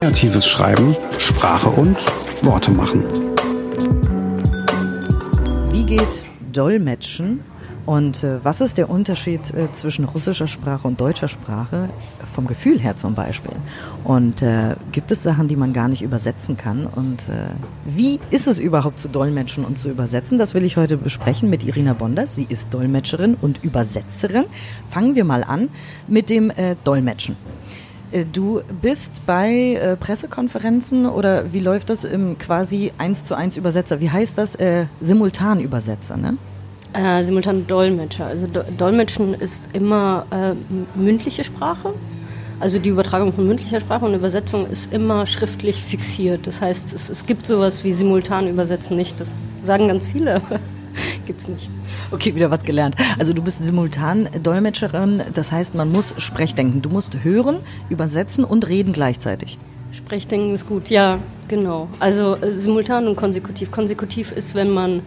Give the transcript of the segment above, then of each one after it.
Kreatives Schreiben, Sprache und Worte machen. Wie geht Dolmetschen und äh, was ist der Unterschied äh, zwischen russischer Sprache und deutscher Sprache, vom Gefühl her zum Beispiel? Und äh, gibt es Sachen, die man gar nicht übersetzen kann? Und äh, wie ist es überhaupt zu dolmetschen und zu übersetzen? Das will ich heute besprechen mit Irina Bonders. Sie ist Dolmetscherin und Übersetzerin. Fangen wir mal an mit dem Dolmetschen. Äh, du bist bei äh, Pressekonferenzen oder wie läuft das im quasi eins zu eins Übersetzer? Wie heißt das? Äh, Simultanübersetzer, ne? Äh, simultan Dolmetscher. Also Do Dolmetschen ist immer äh, mündliche Sprache. Also die Übertragung von mündlicher Sprache und Übersetzung ist immer schriftlich fixiert. Das heißt, es, es gibt sowas wie simultan übersetzen nicht. Das sagen ganz viele. Gibt es nicht. Okay, wieder was gelernt. Also du bist simultan Dolmetscherin, das heißt, man muss Sprechdenken. Du musst hören, übersetzen und reden gleichzeitig. Sprechdenken ist gut, ja, genau. Also äh, simultan und konsekutiv. Konsekutiv ist, wenn man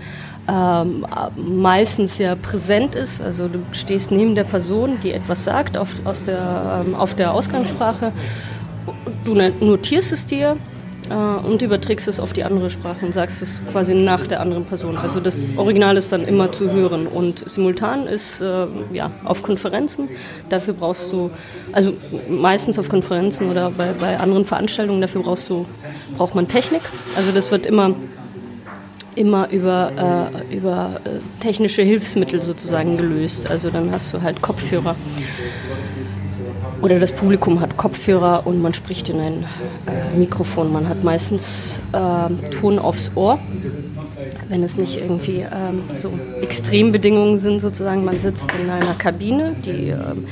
ähm, meistens ja präsent ist, also du stehst neben der Person, die etwas sagt auf, aus der, ähm, auf der Ausgangssprache, du notierst es dir äh, und überträgst es auf die andere Sprache und sagst es quasi nach der anderen Person. Also das Original ist dann immer zu hören und simultan ist äh, ja auf Konferenzen. Dafür brauchst du, also meistens auf Konferenzen oder bei, bei anderen Veranstaltungen, dafür brauchst du, braucht man Technik. Also das wird immer immer über, äh, über äh, technische Hilfsmittel sozusagen gelöst. Also dann hast du halt Kopfhörer oder das Publikum hat Kopfhörer und man spricht in ein äh, Mikrofon. Man hat meistens äh, Ton aufs Ohr, wenn es nicht irgendwie ähm, so Extrembedingungen sind sozusagen. Man sitzt in einer Kabine, die ähm,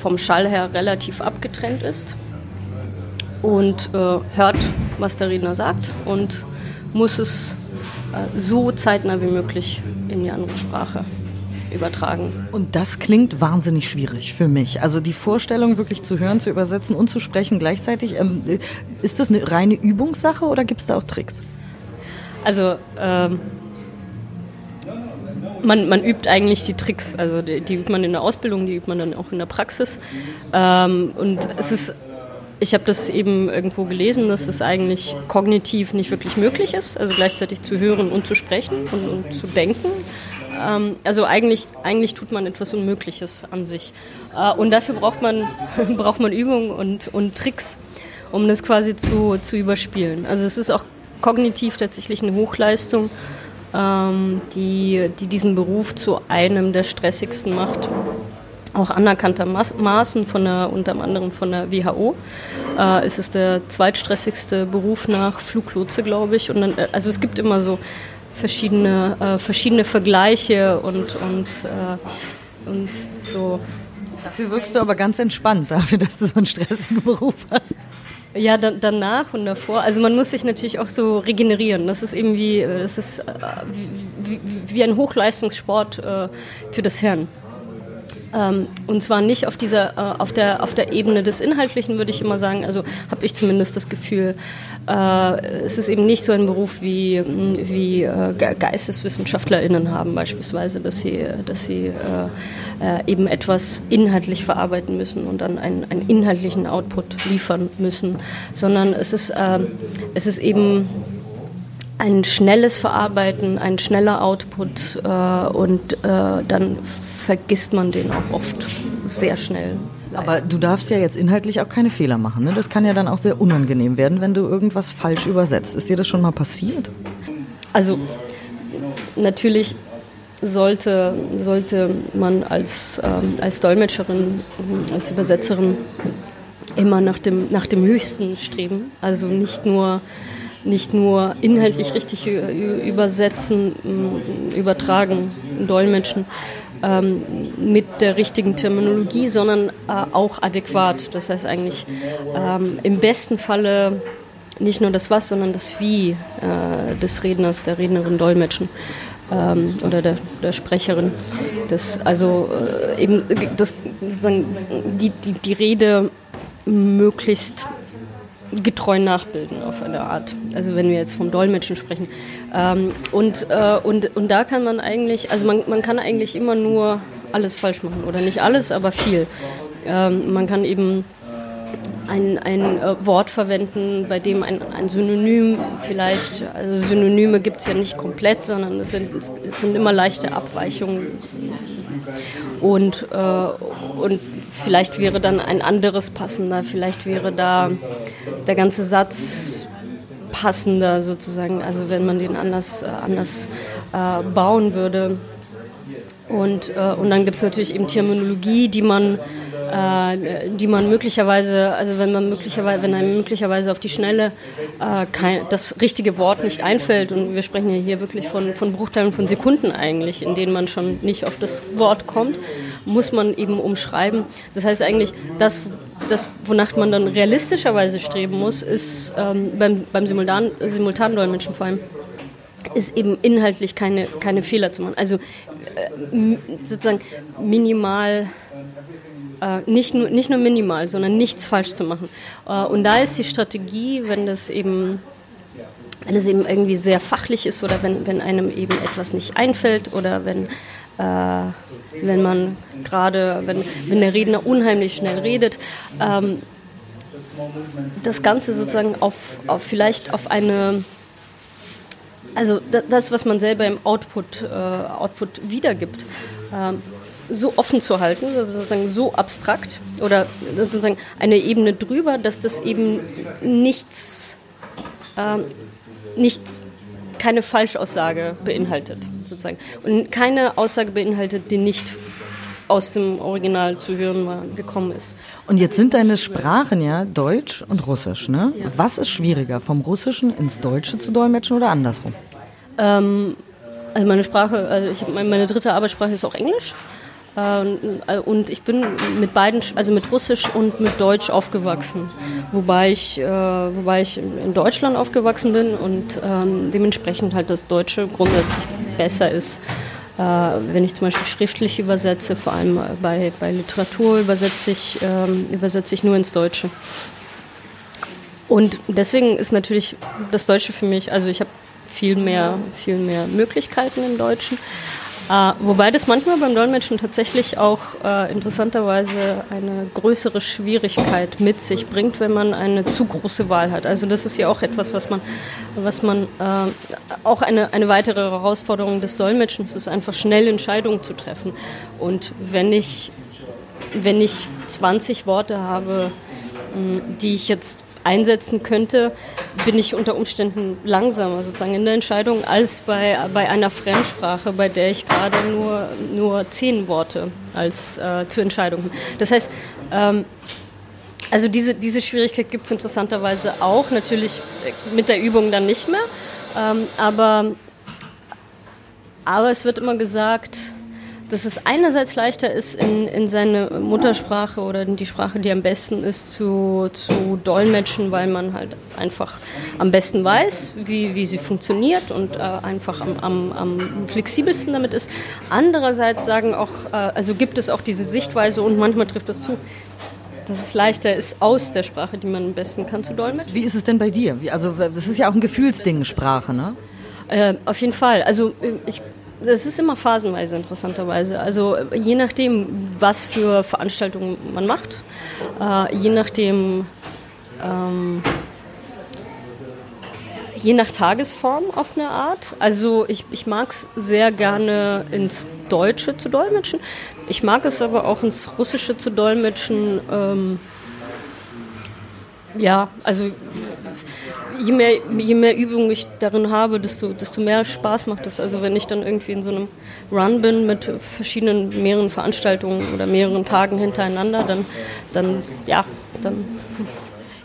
vom Schall her relativ abgetrennt ist und äh, hört, was der Redner sagt und muss es äh, so zeitnah wie möglich in die andere Sprache übertragen. Und das klingt wahnsinnig schwierig für mich. Also die Vorstellung wirklich zu hören, zu übersetzen und zu sprechen gleichzeitig, ähm, ist das eine reine Übungssache oder gibt es da auch Tricks? Also ähm, man, man, übt eigentlich die Tricks, also die, die, übt man in der Ausbildung, die übt man dann auch in der Praxis. Ähm, und es ist ich habe das eben irgendwo gelesen, dass es eigentlich kognitiv nicht wirklich möglich ist, also gleichzeitig zu hören und zu sprechen und, und zu denken. Ähm, also eigentlich, eigentlich tut man etwas Unmögliches an sich. Äh, und dafür braucht man, braucht man Übungen und, und Tricks, um das quasi zu, zu überspielen. Also es ist auch kognitiv tatsächlich eine Hochleistung, ähm, die, die diesen Beruf zu einem der stressigsten macht auch anerkanntermaßen von der, unter anderem von der WHO. Äh, es ist der zweitstressigste Beruf nach Fluglotse, glaube ich. Und dann, äh, also es gibt immer so verschiedene, äh, verschiedene Vergleiche und, und, äh, und so. Dafür wirkst du aber ganz entspannt, dafür, dass du so einen stressigen Beruf hast. Ja, da, danach und davor. Also man muss sich natürlich auch so regenerieren. Das ist eben wie, äh, das ist, äh, wie, wie ein Hochleistungssport äh, für das Hirn. Ähm, und zwar nicht auf dieser, äh, auf der, auf der Ebene des Inhaltlichen, würde ich immer sagen. Also habe ich zumindest das Gefühl, äh, es ist eben nicht so ein Beruf wie, wie äh, GeisteswissenschaftlerInnen haben beispielsweise, dass sie, dass sie äh, äh, eben etwas inhaltlich verarbeiten müssen und dann einen, einen inhaltlichen Output liefern müssen, sondern es ist, ähm, es ist eben ein schnelles Verarbeiten, ein schneller Output äh, und äh, dann vergisst man den auch oft sehr schnell. Aber du darfst ja jetzt inhaltlich auch keine Fehler machen. Ne? Das kann ja dann auch sehr unangenehm werden, wenn du irgendwas falsch übersetzt. Ist dir das schon mal passiert? Also natürlich sollte, sollte man als, ähm, als Dolmetscherin, als Übersetzerin immer nach dem, nach dem Höchsten streben. Also nicht nur, nicht nur inhaltlich richtig übersetzen, übertragen, dolmetschen, ähm, mit der richtigen Terminologie, sondern äh, auch adäquat. Das heißt eigentlich ähm, im besten Falle nicht nur das Was, sondern das Wie äh, des Redners, der Rednerin dolmetschen ähm, oder der, der, Sprecherin. Das, also äh, eben das, die, die, die Rede möglichst getreu nachbilden auf eine Art. Also wenn wir jetzt vom Dolmetschen sprechen. Ähm, und, äh, und, und da kann man eigentlich, also man, man kann eigentlich immer nur alles falsch machen. Oder nicht alles, aber viel. Ähm, man kann eben ein, ein äh, Wort verwenden, bei dem ein, ein Synonym vielleicht, also Synonyme gibt es ja nicht komplett, sondern es sind, es sind immer leichte Abweichungen. Und, äh, und vielleicht wäre dann ein anderes passender, vielleicht wäre da der ganze Satz passender sozusagen, also wenn man den anders, äh, anders äh, bauen würde. Und, äh, und dann gibt es natürlich eben Terminologie, die man äh, die man möglicherweise, also wenn man möglicherweise, wenn einem möglicherweise auf die Schnelle äh, kein, das richtige Wort nicht einfällt, und wir sprechen ja hier wirklich von, von Bruchteilen von Sekunden eigentlich, in denen man schon nicht auf das Wort kommt, muss man eben umschreiben. Das heißt eigentlich, das, das wonach man dann realistischerweise streben muss, ist ähm, beim, beim Simultan, Simultandolmetschen vor allem, ist eben inhaltlich keine, keine Fehler zu machen. Also äh, sozusagen minimal äh, nicht, nur, nicht nur minimal, sondern nichts falsch zu machen. Äh, und da ist die Strategie, wenn das eben wenn es eben irgendwie sehr fachlich ist oder wenn, wenn einem eben etwas nicht einfällt oder wenn, äh, wenn man gerade, wenn, wenn der Redner unheimlich schnell redet, ähm, das Ganze sozusagen auf, auf vielleicht auf eine, also das, was man selber im Output, äh, Output wiedergibt, ähm, so offen zu halten, also sozusagen so abstrakt oder sozusagen eine Ebene drüber, dass das eben nichts, ähm, nichts keine Falschaussage beinhaltet, sozusagen. Und keine Aussage beinhaltet, die nicht aus dem Original zu hören gekommen ist. Und jetzt sind deine Sprachen ja Deutsch und Russisch, ne? Ja. Was ist schwieriger, vom Russischen ins Deutsche zu dolmetschen oder andersrum? Ähm, also meine Sprache, also ich, meine dritte Arbeitssprache ist auch Englisch. Äh, und ich bin mit beiden, also mit Russisch und mit Deutsch aufgewachsen. Wobei ich, äh, wobei ich in Deutschland aufgewachsen bin und ähm, dementsprechend halt das Deutsche grundsätzlich besser ist. Äh, wenn ich zum Beispiel schriftlich übersetze, vor allem bei, bei Literatur übersetze ich, ähm, übersetze ich nur ins Deutsche. Und deswegen ist natürlich das Deutsche für mich, also ich habe viel mehr, viel mehr Möglichkeiten im Deutschen. Äh, wobei das manchmal beim Dolmetschen tatsächlich auch äh, interessanterweise eine größere Schwierigkeit mit sich bringt, wenn man eine zu große Wahl hat. Also das ist ja auch etwas, was man, was man äh, auch eine, eine weitere Herausforderung des Dolmetschens ist, einfach schnell Entscheidungen zu treffen. Und wenn ich, wenn ich 20 Worte habe, die ich jetzt einsetzen könnte, bin ich unter Umständen langsamer sozusagen in der Entscheidung als bei, bei einer Fremdsprache, bei der ich gerade nur, nur zehn Worte als äh, zur Entscheidung. Das heißt, ähm, also diese, diese Schwierigkeit gibt es interessanterweise auch, natürlich mit der Übung dann nicht mehr, ähm, aber, aber es wird immer gesagt, dass es einerseits leichter ist, in, in seine Muttersprache oder in die Sprache, die am besten ist, zu, zu dolmetschen, weil man halt einfach am besten weiß, wie, wie sie funktioniert und äh, einfach am, am, am flexibelsten damit ist. Andererseits sagen auch, äh, also gibt es auch diese Sichtweise und manchmal trifft das zu, dass es leichter ist, aus der Sprache, die man am besten kann, zu dolmetschen. Wie ist es denn bei dir? Also das ist ja auch ein Gefühlsding, Sprache, ne? Äh, auf jeden Fall. Also ich das ist immer phasenweise interessanterweise. Also je nachdem, was für Veranstaltungen man macht, äh, je nachdem, ähm, je nach Tagesform auf eine Art. Also ich, ich mag es sehr gerne ins Deutsche zu dolmetschen. Ich mag es aber auch ins Russische zu dolmetschen. Ähm, ja, also je mehr, je mehr Übung ich darin habe, desto, desto mehr Spaß macht es. Also wenn ich dann irgendwie in so einem Run bin mit verschiedenen, mehreren Veranstaltungen oder mehreren Tagen hintereinander, dann, dann ja, dann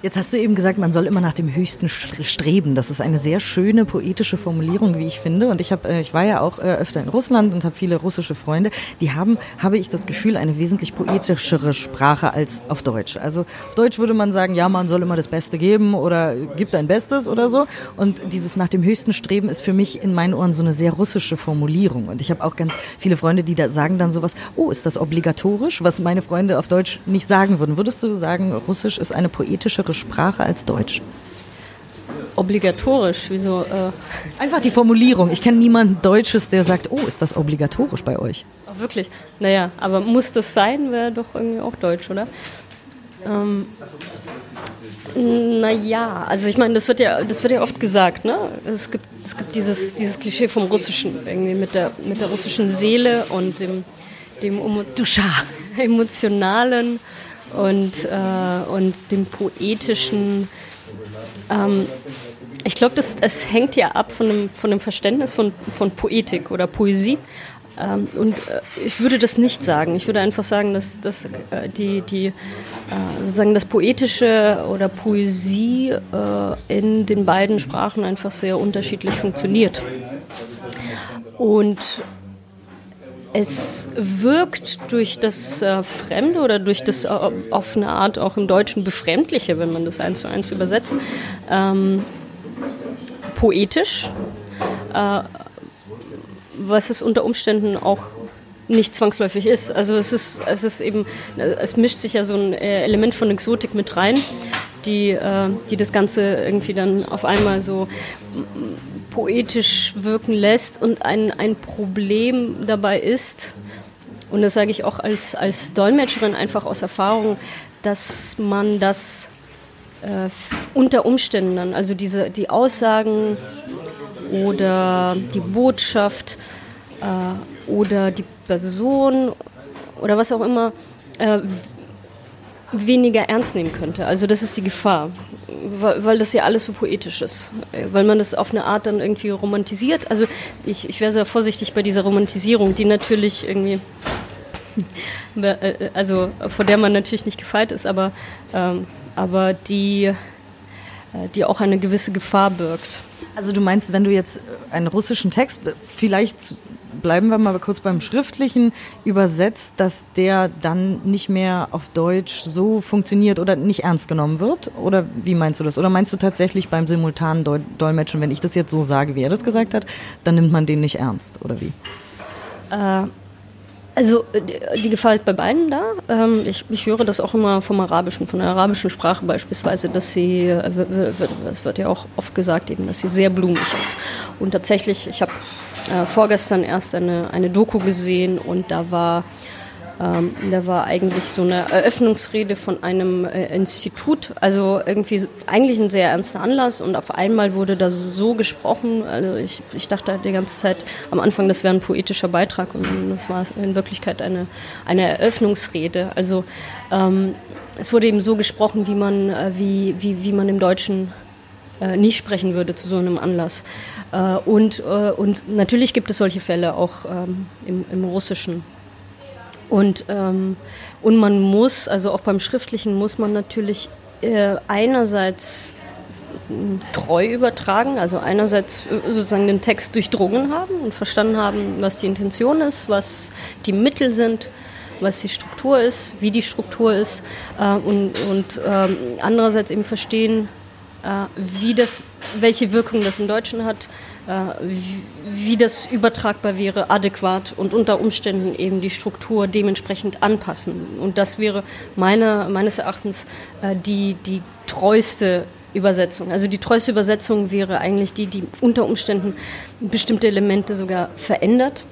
Jetzt hast du eben gesagt, man soll immer nach dem Höchsten streben. Das ist eine sehr schöne poetische Formulierung, wie ich finde. Und ich habe, äh, ich war ja auch äh, öfter in Russland und habe viele russische Freunde. Die haben, habe ich das Gefühl, eine wesentlich poetischere Sprache als auf Deutsch. Also auf Deutsch würde man sagen, ja, man soll immer das Beste geben oder gib dein Bestes oder so. Und dieses nach dem Höchsten streben ist für mich in meinen Ohren so eine sehr russische Formulierung. Und ich habe auch ganz viele Freunde, die da sagen dann sowas, oh, ist das obligatorisch, was meine Freunde auf Deutsch nicht sagen würden. Würdest du sagen, Russisch ist eine poetischere andere Sprache als Deutsch? Obligatorisch, wieso? Äh Einfach die Formulierung. Ich kenne niemanden Deutsches, der sagt, oh, ist das obligatorisch bei euch? Ach, wirklich? Naja, aber muss das sein, wäre doch irgendwie auch Deutsch, oder? Ähm, naja, also ich meine, das wird ja, das wird ja oft gesagt, ne? Es gibt, es gibt dieses, dieses Klischee vom Russischen, irgendwie mit der, mit der russischen Seele und dem, dem Duscha, emotionalen und, äh, und dem poetischen. Ähm, ich glaube, es hängt ja ab von dem, von dem Verständnis von, von Poetik oder Poesie. Ähm, und äh, ich würde das nicht sagen. Ich würde einfach sagen, dass, dass äh, die, die, äh, sozusagen das Poetische oder Poesie äh, in den beiden Sprachen einfach sehr unterschiedlich funktioniert. Und es wirkt durch das äh, Fremde oder durch das äh, auf eine Art auch im Deutschen Befremdliche, wenn man das eins zu eins übersetzt, ähm, poetisch, äh, was es unter Umständen auch nicht zwangsläufig ist. Also es ist, es ist eben, es mischt sich ja so ein äh, Element von Exotik mit rein, die, äh, die das Ganze irgendwie dann auf einmal so poetisch wirken lässt und ein, ein Problem dabei ist, und das sage ich auch als, als Dolmetscherin einfach aus Erfahrung, dass man das äh, unter Umständen dann, also diese, die Aussagen oder die Botschaft äh, oder die Person oder was auch immer äh, weniger ernst nehmen könnte. Also das ist die Gefahr, weil, weil, das ja alles so poetisch ist, weil man das auf eine Art dann irgendwie romantisiert. Also ich, ich wäre sehr vorsichtig bei dieser Romantisierung, die natürlich irgendwie, äh, also vor der man natürlich nicht gefeit ist, aber, ähm, aber die, äh, die auch eine gewisse Gefahr birgt. Also du meinst, wenn du jetzt einen russischen Text, vielleicht bleiben wir mal kurz beim Schriftlichen, übersetzt, dass der dann nicht mehr auf Deutsch so funktioniert oder nicht ernst genommen wird? Oder wie meinst du das? Oder meinst du tatsächlich beim simultanen Dolmetschen, wenn ich das jetzt so sage, wie er das gesagt hat, dann nimmt man den nicht ernst? Oder wie? Äh, also die Gefahr ist bei beiden da. Ähm, ich, ich, höre das auch immer vom Arabischen, von der arabischen Sprache beispielsweise, dass sie, äh, es wird ja auch oft gesagt, eben, dass sie sehr blumig ist. Und tatsächlich, ich habe äh, vorgestern erst eine, eine Doku gesehen und da war ähm, da war eigentlich so eine Eröffnungsrede von einem äh, Institut, also irgendwie eigentlich ein sehr ernster Anlass und auf einmal wurde da so gesprochen. Also ich, ich dachte die ganze Zeit am Anfang, das wäre ein poetischer Beitrag und das war in Wirklichkeit eine, eine Eröffnungsrede. Also ähm, es wurde eben so gesprochen, wie man, äh, wie, wie, wie man im Deutschen äh, nicht sprechen würde zu so einem Anlass. Äh, und, äh, und natürlich gibt es solche Fälle auch ähm, im, im Russischen. Und, ähm, und man muss, also auch beim Schriftlichen muss man natürlich äh, einerseits hm, treu übertragen, also einerseits äh, sozusagen den Text durchdrungen haben und verstanden haben, was die Intention ist, was die Mittel sind, was die Struktur ist, wie die Struktur ist äh, und, und ähm, andererseits eben verstehen, äh, wie das, welche Wirkung das im Deutschen hat, äh, wie das übertragbar wäre, adäquat und unter Umständen eben die Struktur dementsprechend anpassen. Und das wäre meine, meines Erachtens äh, die, die treueste Übersetzung. Also die treueste Übersetzung wäre eigentlich die, die unter Umständen bestimmte Elemente sogar verändert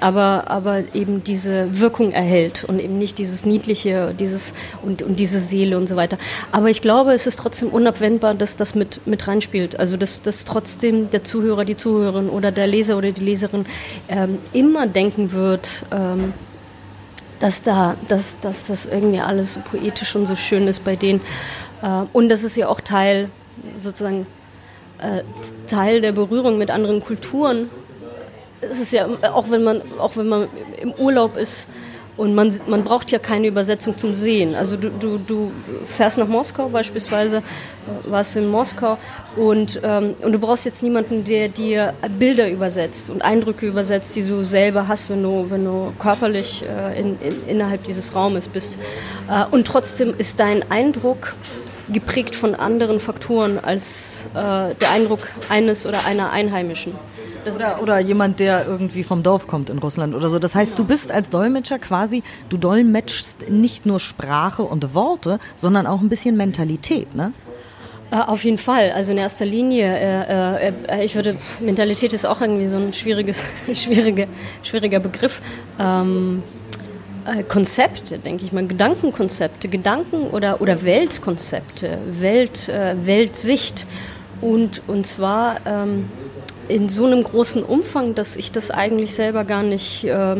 aber, aber eben diese Wirkung erhält und eben nicht dieses Niedliche dieses, und, und diese Seele und so weiter. Aber ich glaube, es ist trotzdem unabwendbar, dass das mit, mit reinspielt. Also dass, dass trotzdem der Zuhörer, die Zuhörerin oder der Leser oder die Leserin ähm, immer denken wird, ähm, dass, da, dass, dass das irgendwie alles so poetisch und so schön ist bei denen. Äh, und das ist ja auch Teil, sozusagen, äh, Teil der Berührung mit anderen Kulturen es ist ja, auch wenn man, auch wenn man im Urlaub ist und man, man braucht ja keine Übersetzung zum Sehen. Also du, du, du fährst nach Moskau beispielsweise, warst du in Moskau und, ähm, und du brauchst jetzt niemanden, der dir Bilder übersetzt und Eindrücke übersetzt, die du selber hast, wenn du, wenn du körperlich äh, in, in, innerhalb dieses Raumes bist. Äh, und trotzdem ist dein Eindruck geprägt von anderen Faktoren als äh, der Eindruck eines oder einer Einheimischen. Oder, oder, jemand, der irgendwie vom Dorf kommt in Russland oder so. Das heißt, du bist als Dolmetscher quasi, du dolmetschst nicht nur Sprache und Worte, sondern auch ein bisschen Mentalität, ne? Äh, auf jeden Fall. Also in erster Linie, äh, äh, ich würde, Mentalität ist auch irgendwie so ein schwieriges, schwierige, schwieriger Begriff. Ähm, äh, Konzepte, denke ich mal, Gedankenkonzepte, Gedanken oder, oder Weltkonzepte, Welt, äh, Weltsicht. Und, und zwar ähm, in so einem großen Umfang, dass ich das eigentlich selber gar nicht äh,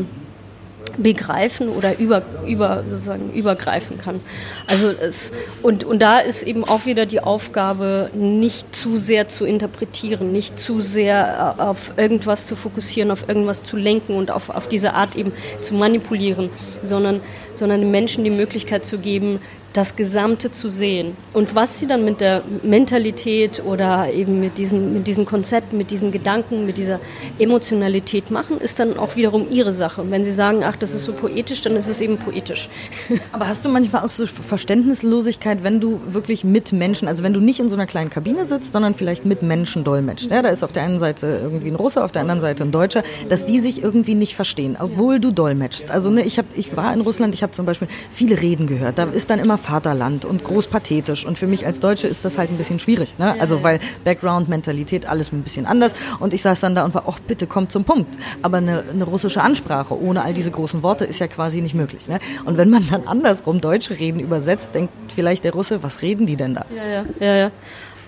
begreifen oder über, über, sozusagen übergreifen kann. Also es, und, und da ist eben auch wieder die Aufgabe, nicht zu sehr zu interpretieren, nicht zu sehr äh, auf irgendwas zu fokussieren, auf irgendwas zu lenken und auf, auf diese Art eben zu manipulieren, sondern, sondern den Menschen die Möglichkeit zu geben, das Gesamte zu sehen. Und was sie dann mit der Mentalität oder eben mit diesen, mit diesen Konzepten, mit diesen Gedanken, mit dieser Emotionalität machen, ist dann auch wiederum ihre Sache. Und wenn sie sagen, ach, das ist so poetisch, dann ist es eben poetisch. Aber hast du manchmal auch so Verständnislosigkeit, wenn du wirklich mit Menschen, also wenn du nicht in so einer kleinen Kabine sitzt, sondern vielleicht mit Menschen dolmetscht? Ja, da ist auf der einen Seite irgendwie ein Russe, auf der anderen Seite ein Deutscher, dass die sich irgendwie nicht verstehen, obwohl du dolmetschst. Also ne, ich, hab, ich war in Russland, ich habe zum Beispiel viele Reden gehört. Da ist dann immer Vaterland und großpathetisch. Und für mich als Deutsche ist das halt ein bisschen schwierig. Ne? Also weil Background, Mentalität, alles ein bisschen anders. Und ich saß dann da und war, ach bitte kommt zum Punkt. Aber eine, eine russische Ansprache ohne all diese großen Worte ist ja quasi nicht möglich. Ne? Und wenn man dann andersrum deutsche Reden übersetzt, denkt vielleicht der Russe, was reden die denn da? Ja, ja, ja.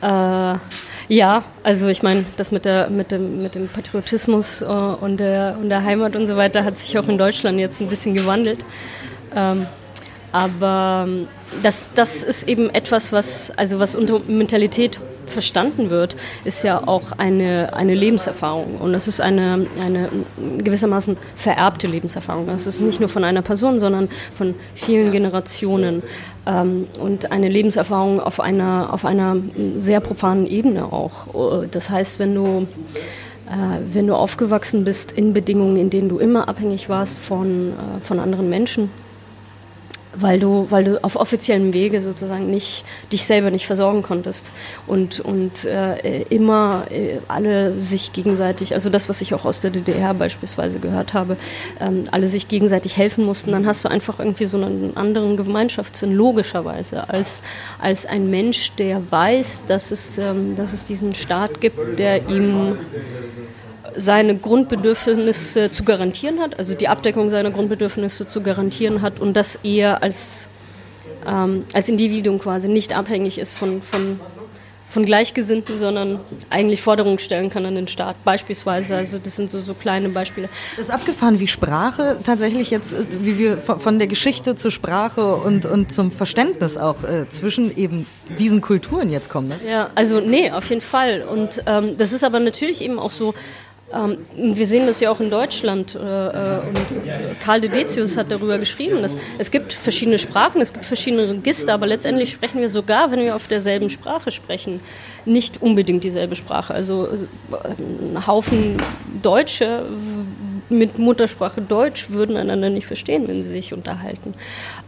ja. Äh ja, also ich meine, das mit, der, mit, dem, mit dem Patriotismus äh, und, der, und der Heimat und so weiter hat sich auch in Deutschland jetzt ein bisschen gewandelt. Ähm, aber ähm, das, das ist eben etwas, was, also was unter Mentalität verstanden wird, ist ja auch eine, eine Lebenserfahrung. Und das ist eine, eine gewissermaßen vererbte Lebenserfahrung. Das ist nicht nur von einer Person, sondern von vielen Generationen. Ähm, und eine Lebenserfahrung auf einer, auf einer sehr profanen Ebene auch. Das heißt, wenn du äh, wenn du aufgewachsen bist in Bedingungen, in denen du immer abhängig warst von, äh, von anderen Menschen, weil du, weil du auf offiziellem Wege sozusagen nicht dich selber nicht versorgen konntest. Und und äh, immer äh, alle sich gegenseitig, also das, was ich auch aus der DDR beispielsweise gehört habe, ähm, alle sich gegenseitig helfen mussten, dann hast du einfach irgendwie so einen anderen Gemeinschaftssinn logischerweise als als ein Mensch, der weiß, dass es ähm, dass es diesen Staat gibt, der ihm seine Grundbedürfnisse zu garantieren hat, also die Abdeckung seiner Grundbedürfnisse zu garantieren hat und dass er als, ähm, als Individuum quasi nicht abhängig ist von, von, von Gleichgesinnten, sondern eigentlich Forderungen stellen kann an den Staat, beispielsweise. Also das sind so, so kleine Beispiele. Das ist abgefahren, wie Sprache tatsächlich jetzt, wie wir von der Geschichte zur Sprache und, und zum Verständnis auch äh, zwischen eben diesen Kulturen jetzt kommen. Ne? Ja, also nee, auf jeden Fall. Und ähm, das ist aber natürlich eben auch so, ähm, wir sehen das ja auch in Deutschland. Äh, äh, und Karl de Decius hat darüber geschrieben, dass es gibt verschiedene Sprachen, es gibt verschiedene Register, aber letztendlich sprechen wir sogar, wenn wir auf derselben Sprache sprechen, nicht unbedingt dieselbe Sprache. Also äh, ein Haufen Deutsche mit Muttersprache Deutsch würden einander nicht verstehen, wenn sie sich unterhalten.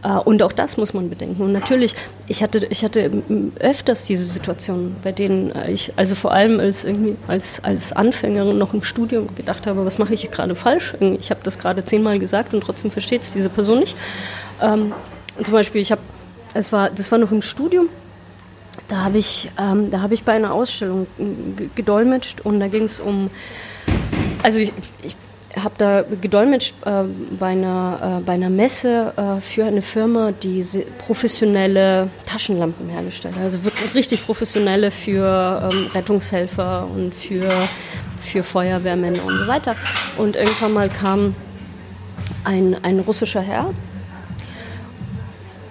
Äh, und auch das muss man bedenken. Und natürlich, ich hatte, ich hatte öfters diese Situationen, bei denen ich, also vor allem als, irgendwie als, als Anfängerin noch im Studium gedacht habe, was mache ich gerade falsch? Ich habe das gerade zehnmal gesagt und trotzdem versteht es diese Person nicht. Ähm, und zum Beispiel, ich habe, es war, das war noch im Studium, da habe ich, ähm, da habe ich bei einer Ausstellung gedolmetscht und da ging es um, also ich, ich habe da gedolmetscht äh, bei, einer, äh, bei einer Messe äh, für eine Firma, die professionelle Taschenlampen hergestellt hat. Also wirklich richtig professionelle für ähm, Rettungshelfer und für, für Feuerwehrmänner und so weiter. Und irgendwann mal kam ein, ein russischer Herr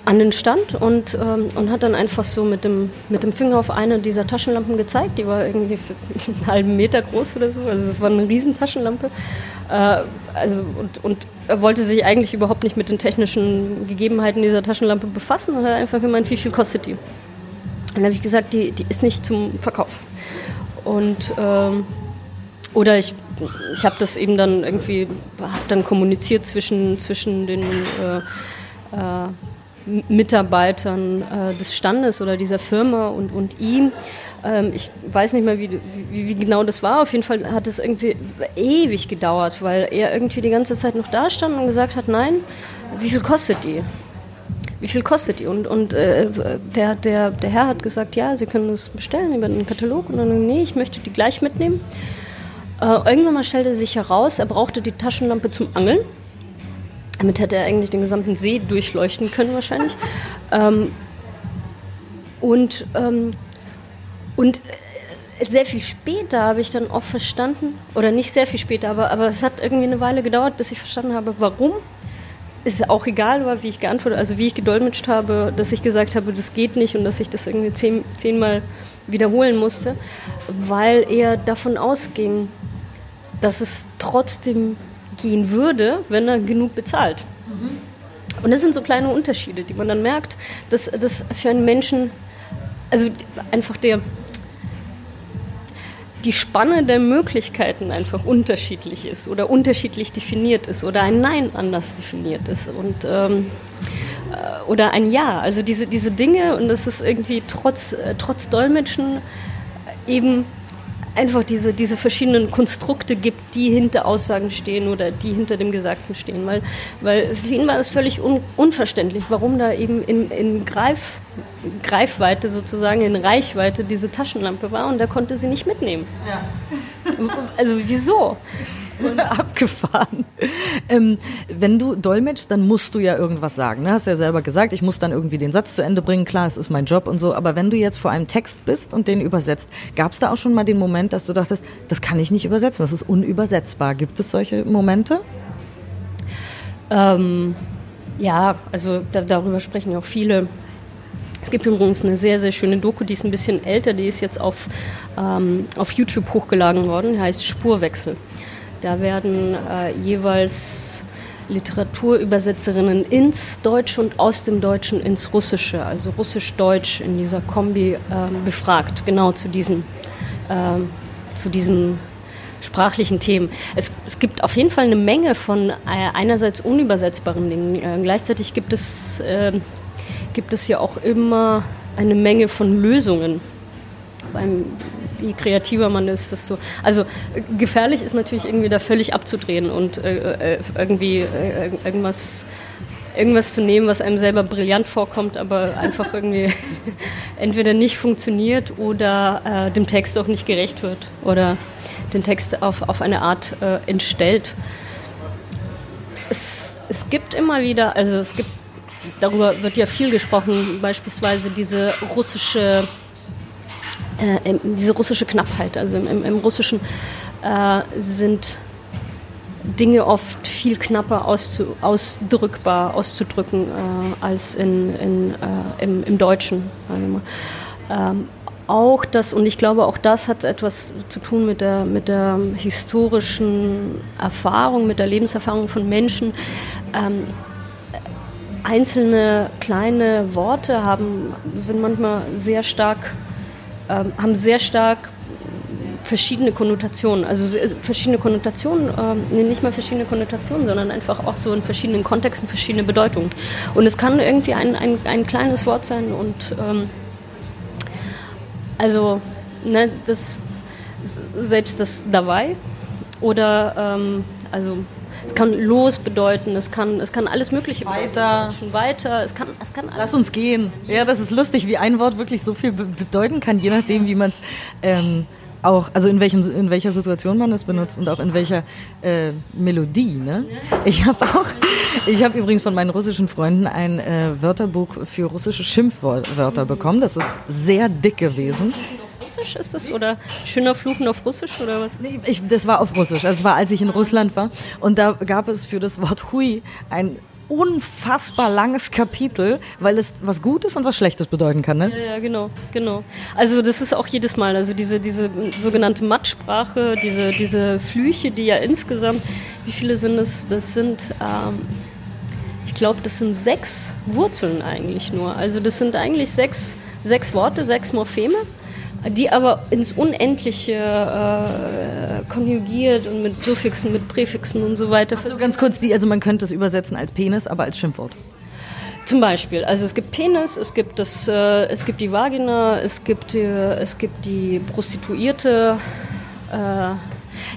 an den Stand und, ähm, und hat dann einfach so mit dem, mit dem Finger auf eine dieser Taschenlampen gezeigt. Die war irgendwie einen halben Meter groß oder so. Also es war eine Riesentaschenlampe. Äh, also und, und er wollte sich eigentlich überhaupt nicht mit den technischen Gegebenheiten dieser Taschenlampe befassen und hat einfach gemeint, wie viel kostet die? Und dann habe ich gesagt, die, die ist nicht zum Verkauf. Und ähm, oder ich, ich habe das eben dann irgendwie, dann kommuniziert zwischen, zwischen den äh, äh, Mitarbeitern äh, des Standes oder dieser Firma und, und ihm. Ähm, ich weiß nicht mehr, wie, wie, wie, genau das war. Auf jeden Fall hat es irgendwie ewig gedauert, weil er irgendwie die ganze Zeit noch da stand und gesagt hat, nein, wie viel kostet die? Wie viel kostet die? Und, und äh, der, der, der Herr hat gesagt, ja, Sie können das bestellen über einen Katalog. Und dann, nee, ich möchte die gleich mitnehmen. Äh, irgendwann mal stellte sich heraus, er brauchte die Taschenlampe zum Angeln Damit hätte er eigentlich den gesamten See durchleuchten können wahrscheinlich. Ähm, und, ähm, und äh, sehr viel später habe ich dann auch verstanden, oder nicht sehr viel später, aber, aber es hat irgendwie eine Weile gedauert, bis ich verstanden habe, warum. Ist auch egal, war, wie ich geantwortet, also wie ich gedolmetscht habe, dass ich gesagt habe, das geht nicht und dass ich das irgendwie zehn, zehnmal wiederholen musste, weil er davon ausging, dass es trotzdem gehen würde, wenn er genug bezahlt. Mhm. Und das sind so kleine Unterschiede, die man dann merkt, dass das für einen Menschen, also einfach der, die Spanne der Möglichkeiten einfach unterschiedlich ist oder unterschiedlich definiert ist oder ein Nein anders definiert ist und ähm, äh, oder ein Ja. Also diese, diese Dinge und das ist irgendwie trotz, äh, trotz Dolmetschen eben einfach diese, diese verschiedenen Konstrukte gibt, die hinter Aussagen stehen oder die hinter dem Gesagten stehen. Weil, weil für ihn war es völlig un, unverständlich, warum da eben in, in Greif, Greifweite sozusagen, in Reichweite diese Taschenlampe war und er konnte sie nicht mitnehmen. Ja. Also wieso? abgefahren. Ähm, wenn du dolmetschst, dann musst du ja irgendwas sagen. Ne? Hast ja selber gesagt, ich muss dann irgendwie den Satz zu Ende bringen. Klar, es ist mein Job und so. Aber wenn du jetzt vor einem Text bist und den übersetzt, gab es da auch schon mal den Moment, dass du dachtest, das kann ich nicht übersetzen, das ist unübersetzbar. Gibt es solche Momente? Ähm, ja, also da, darüber sprechen ja auch viele. Es gibt übrigens eine sehr, sehr schöne Doku, die ist ein bisschen älter, die ist jetzt auf, ähm, auf YouTube hochgeladen worden, die heißt Spurwechsel. Da werden äh, jeweils Literaturübersetzerinnen ins Deutsche und aus dem Deutschen ins Russische, also Russisch-Deutsch in dieser Kombi äh, befragt, genau zu diesen, äh, zu diesen sprachlichen Themen. Es, es, gibt auf jeden Fall eine Menge von äh, einerseits unübersetzbaren Dingen. Äh, gleichzeitig gibt es, ähm, gibt es ja auch immer eine Menge von Lösungen. Beim, je kreativer man ist, desto. Also gefährlich ist natürlich irgendwie da völlig abzudrehen und äh, äh irgendwie äh, irgendwas irgendwas zu nehmen, was einem selber brillant vorkommt, aber einfach irgendwie entweder nicht funktioniert oder äh, dem Text auch nicht gerecht wird oder den Text auf, auf eine Art äh, entstellt. Es, es gibt immer wieder, also es gibt, darüber wird ja viel gesprochen, beispielsweise diese russische äh, diese russische Knappheit. Also im, im, im Russischen äh, sind Dinge oft viel knapper auszu, ausdrückbar, auszudrücken äh, als in, in, äh, im, im, Deutschen. Ähm, auch das, und ich glaube, auch das hat etwas zu tun mit der, mit der historischen Erfahrung, mit der Lebenserfahrung von Menschen. Ähm, einzelne kleine Worte haben, sind manchmal sehr stark ähm, haben sehr stark verschiedene Konnotationen, also verschiedene Konnotationen, äh, nicht mal verschiedene Konnotationen, sondern einfach auch so in verschiedenen Kontexten verschiedene Bedeutungen. Und es kann irgendwie ein, ein, ein kleines Wort sein und ähm, also ne, das selbst das dabei oder ähm, also es kann los bedeuten, es kann, es kann alles Mögliche weiter, bedeuten. weiter, es kann, es kann Lass uns gehen. Ja, das ist lustig, wie ein Wort wirklich so viel bedeuten kann, je nachdem, wie man es ähm, auch, also in welchem, in welcher Situation man es benutzt und auch in welcher äh, Melodie. Ne? Ich habe auch, ich habe übrigens von meinen russischen Freunden ein äh, Wörterbuch für russische Schimpfwörter bekommen. Das ist sehr dick gewesen. Russisch ist es oder schöner Fluchen auf Russisch oder was? Nee, ich, das war auf Russisch. Das war, als ich in Russland war. Und da gab es für das Wort Hui ein unfassbar langes Kapitel, weil es was Gutes und was Schlechtes bedeuten kann, ne? Ja, ja, genau, genau. Also das ist auch jedes Mal, also diese, diese sogenannte Mattsprache, diese, diese Flüche, die ja insgesamt, wie viele sind es? Das sind, ähm, ich glaube, das sind sechs Wurzeln eigentlich nur. Also das sind eigentlich sechs, sechs Worte, sechs Morpheme die aber ins Unendliche äh, konjugiert und mit Suffixen, mit Präfixen und so weiter. So ganz kurz, die, also man könnte es übersetzen als Penis, aber als Schimpfwort. Zum Beispiel, also es gibt Penis, es gibt, das, äh, es gibt die Vagina, es gibt, äh, es gibt die Prostituierte. Äh,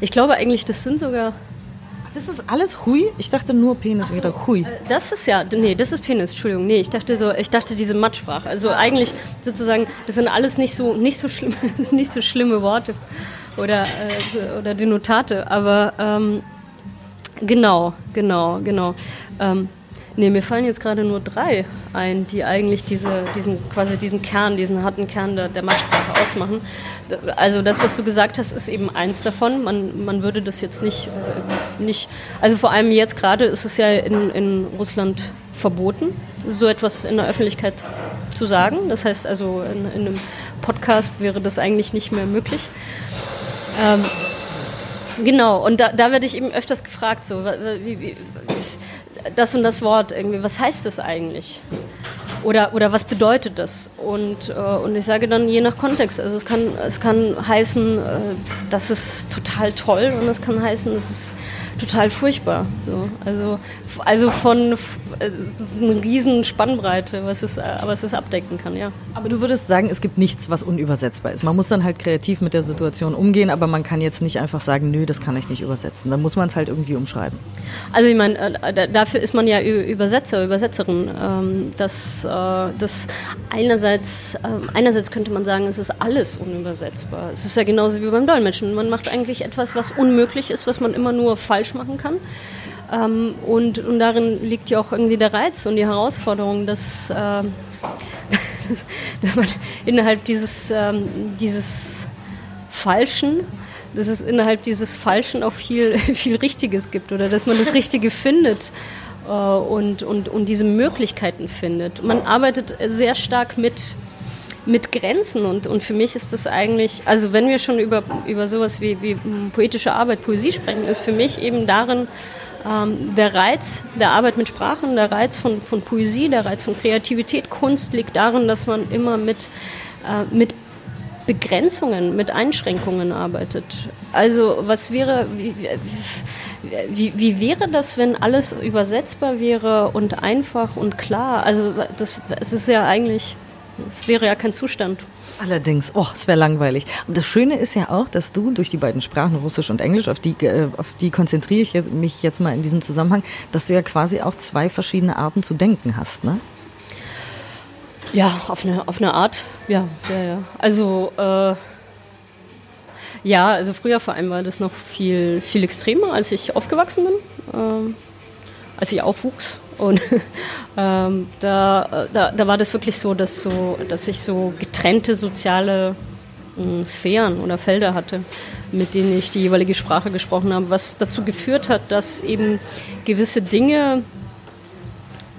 ich glaube eigentlich, das sind sogar das ist alles Hui? Ich dachte nur Penis so, wäre Hui. Äh, das ist ja, nee, das ist Penis, Entschuldigung. Nee, ich dachte so, ich dachte diese Mattsprache. Also eigentlich sozusagen, das sind alles nicht so, nicht so, schlimme, nicht so schlimme Worte oder, äh, oder Denotate, aber ähm, genau, genau, genau. Ähm, nee, mir fallen jetzt gerade nur drei ein, die eigentlich diese, diesen, quasi diesen Kern, diesen harten Kern der, der Mattsprache ausmachen. Also das, was du gesagt hast, ist eben eins davon. Man, man würde das jetzt nicht, äh, nicht, also vor allem jetzt gerade ist es ja in, in Russland verboten, so etwas in der Öffentlichkeit zu sagen. Das heißt also, in, in einem Podcast wäre das eigentlich nicht mehr möglich. Ähm, genau, und da, da werde ich eben öfters gefragt, so, wie, wie, das und das Wort irgendwie, was heißt das eigentlich? Oder, oder was bedeutet das? Und, äh, und ich sage dann je nach Kontext. Also es kann, es kann heißen, äh, das ist total toll und es kann heißen, das ist total furchtbar. So. Also, also von äh, einer riesen Spannbreite, was es, äh, was es abdecken kann, ja. Aber du würdest sagen, es gibt nichts, was unübersetzbar ist. Man muss dann halt kreativ mit der Situation umgehen, aber man kann jetzt nicht einfach sagen, nö, das kann ich nicht übersetzen. Dann muss man es halt irgendwie umschreiben. Also ich meine, äh, dafür ist man ja Übersetzer, Übersetzerin. Ähm, das, das einerseits, ähm, einerseits könnte man sagen, es ist alles unübersetzbar. Es ist ja genauso wie beim Dolmetschen. Man macht eigentlich etwas, was unmöglich ist, was man immer nur falsch machen kann. Ähm, und, und darin liegt ja auch irgendwie der Reiz und die Herausforderung, dass, äh, dass man innerhalb dieses, ähm, dieses Falschen, dass es innerhalb dieses Falschen auch viel, viel Richtiges gibt oder dass man das Richtige findet äh, und, und, und diese Möglichkeiten findet. Man arbeitet sehr stark mit mit Grenzen und, und für mich ist das eigentlich, also wenn wir schon über, über sowas wie, wie poetische Arbeit, Poesie sprechen, ist für mich eben darin ähm, der Reiz der Arbeit mit Sprachen, der Reiz von, von Poesie, der Reiz von Kreativität, Kunst liegt darin, dass man immer mit, äh, mit Begrenzungen, mit Einschränkungen arbeitet. Also was wäre, wie, wie, wie, wäre das, wenn alles übersetzbar wäre und einfach und klar? Also das, das ist ja eigentlich das wäre ja kein Zustand. Allerdings, oh, es wäre langweilig. Und das Schöne ist ja auch, dass du durch die beiden Sprachen, Russisch und Englisch, auf die, äh, auf die konzentriere ich mich jetzt mal in diesem Zusammenhang, dass du ja quasi auch zwei verschiedene Arten zu denken hast, ne? Ja, auf eine, auf eine Art, ja, ja, ja. Also, äh, ja, also früher vor allem war das noch viel, viel extremer, als ich aufgewachsen bin, äh, als ich aufwuchs. Und ähm, da, da, da war das wirklich so, dass, so, dass ich so getrennte soziale äh, Sphären oder Felder hatte, mit denen ich die jeweilige Sprache gesprochen habe, was dazu geführt hat, dass eben gewisse Dinge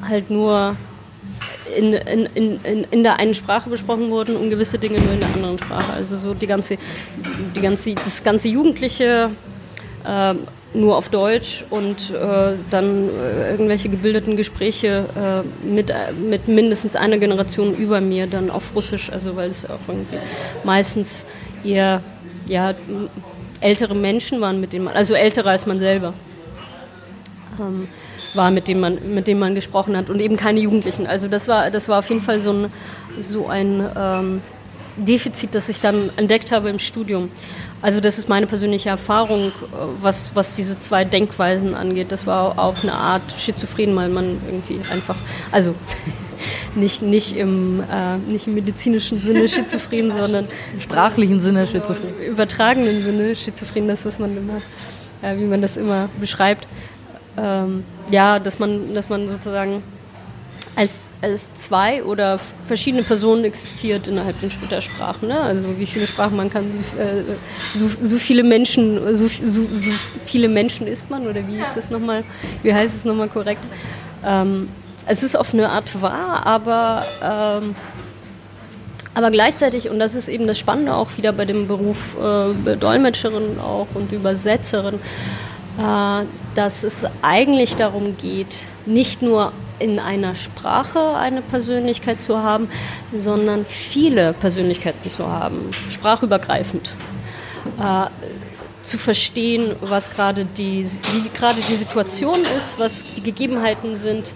halt nur in, in, in, in der einen Sprache besprochen wurden und gewisse Dinge nur in der anderen Sprache. Also so die ganze, die ganze, das ganze Jugendliche äh, nur auf Deutsch und äh, dann äh, irgendwelche gebildeten Gespräche äh, mit, mit mindestens einer Generation über mir dann auf Russisch, also weil es auch irgendwie meistens eher ja, ältere Menschen waren, mit denen man, also ältere als man selber. Ähm, war, mit dem man, mit dem man gesprochen hat und eben keine Jugendlichen. Also das war, das war auf jeden Fall so ein, so ein ähm, Defizit, das ich dann entdeckt habe im Studium. Also das ist meine persönliche Erfahrung, was, was diese zwei Denkweisen angeht. Das war auf eine Art schizophren, weil man irgendwie einfach, also nicht, nicht, im, äh, nicht im medizinischen Sinne schizophren, sondern im sprachlichen Sinne schizophren. Im übertragenen Sinne schizophren, das, was man immer, äh, wie man das immer beschreibt. Ähm, ja, dass man, dass man sozusagen als, als zwei oder verschiedene Personen existiert innerhalb der Sprachen. Ne? Also wie viele Sprachen man kann, äh, so, so viele Menschen, so, so, so, viele Menschen ist man oder wie ist es nochmal, wie heißt es nochmal korrekt? Ähm, es ist auf eine Art wahr, aber, ähm, aber gleichzeitig, und das ist eben das Spannende auch wieder bei dem Beruf äh, Dolmetscherin auch und Übersetzerin, äh, dass es eigentlich darum geht, nicht nur in einer Sprache eine Persönlichkeit zu haben, sondern viele Persönlichkeiten zu haben, sprachübergreifend. Äh, zu verstehen, was gerade die, wie gerade die Situation ist, was die Gegebenheiten sind,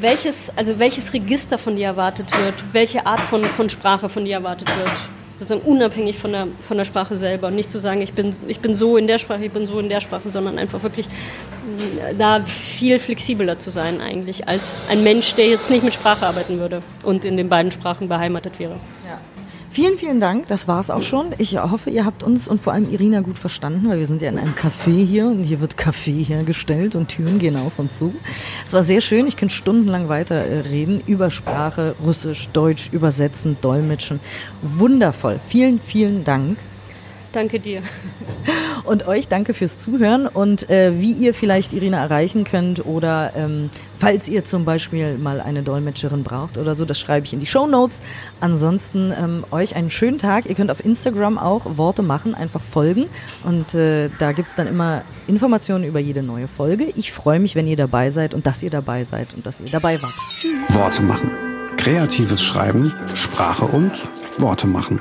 welches, also welches Register von dir erwartet wird, welche Art von, von Sprache von dir erwartet wird sozusagen unabhängig von der, von der Sprache selber. Und nicht zu sagen, ich bin, ich bin so in der Sprache, ich bin so in der Sprache, sondern einfach wirklich mm, da viel flexibler zu sein eigentlich als ein Mensch, der jetzt nicht mit Sprache arbeiten würde und in den beiden Sprachen beheimatet wäre. Ja. Vielen, vielen Dank. Das war's auch schon. Ich hoffe, ihr habt uns und vor allem Irina gut verstanden, weil wir sind ja in einem Café hier und hier wird Kaffee hergestellt und Türen gehen auf und zu. Es war sehr schön. Ich könnte stundenlang weiter äh, über Sprache, Russisch, Deutsch, übersetzen, dolmetschen. Wundervoll. Vielen, vielen Dank. Danke dir. Und euch danke fürs Zuhören und äh, wie ihr vielleicht Irina erreichen könnt oder ähm, falls ihr zum Beispiel mal eine Dolmetscherin braucht oder so, das schreibe ich in die Show Notes. Ansonsten ähm, euch einen schönen Tag. Ihr könnt auf Instagram auch Worte machen, einfach folgen und äh, da gibt's dann immer Informationen über jede neue Folge. Ich freue mich, wenn ihr dabei seid und dass ihr dabei seid und dass ihr dabei wart. Tschüss. Worte machen. Kreatives Schreiben, Sprache und Worte machen.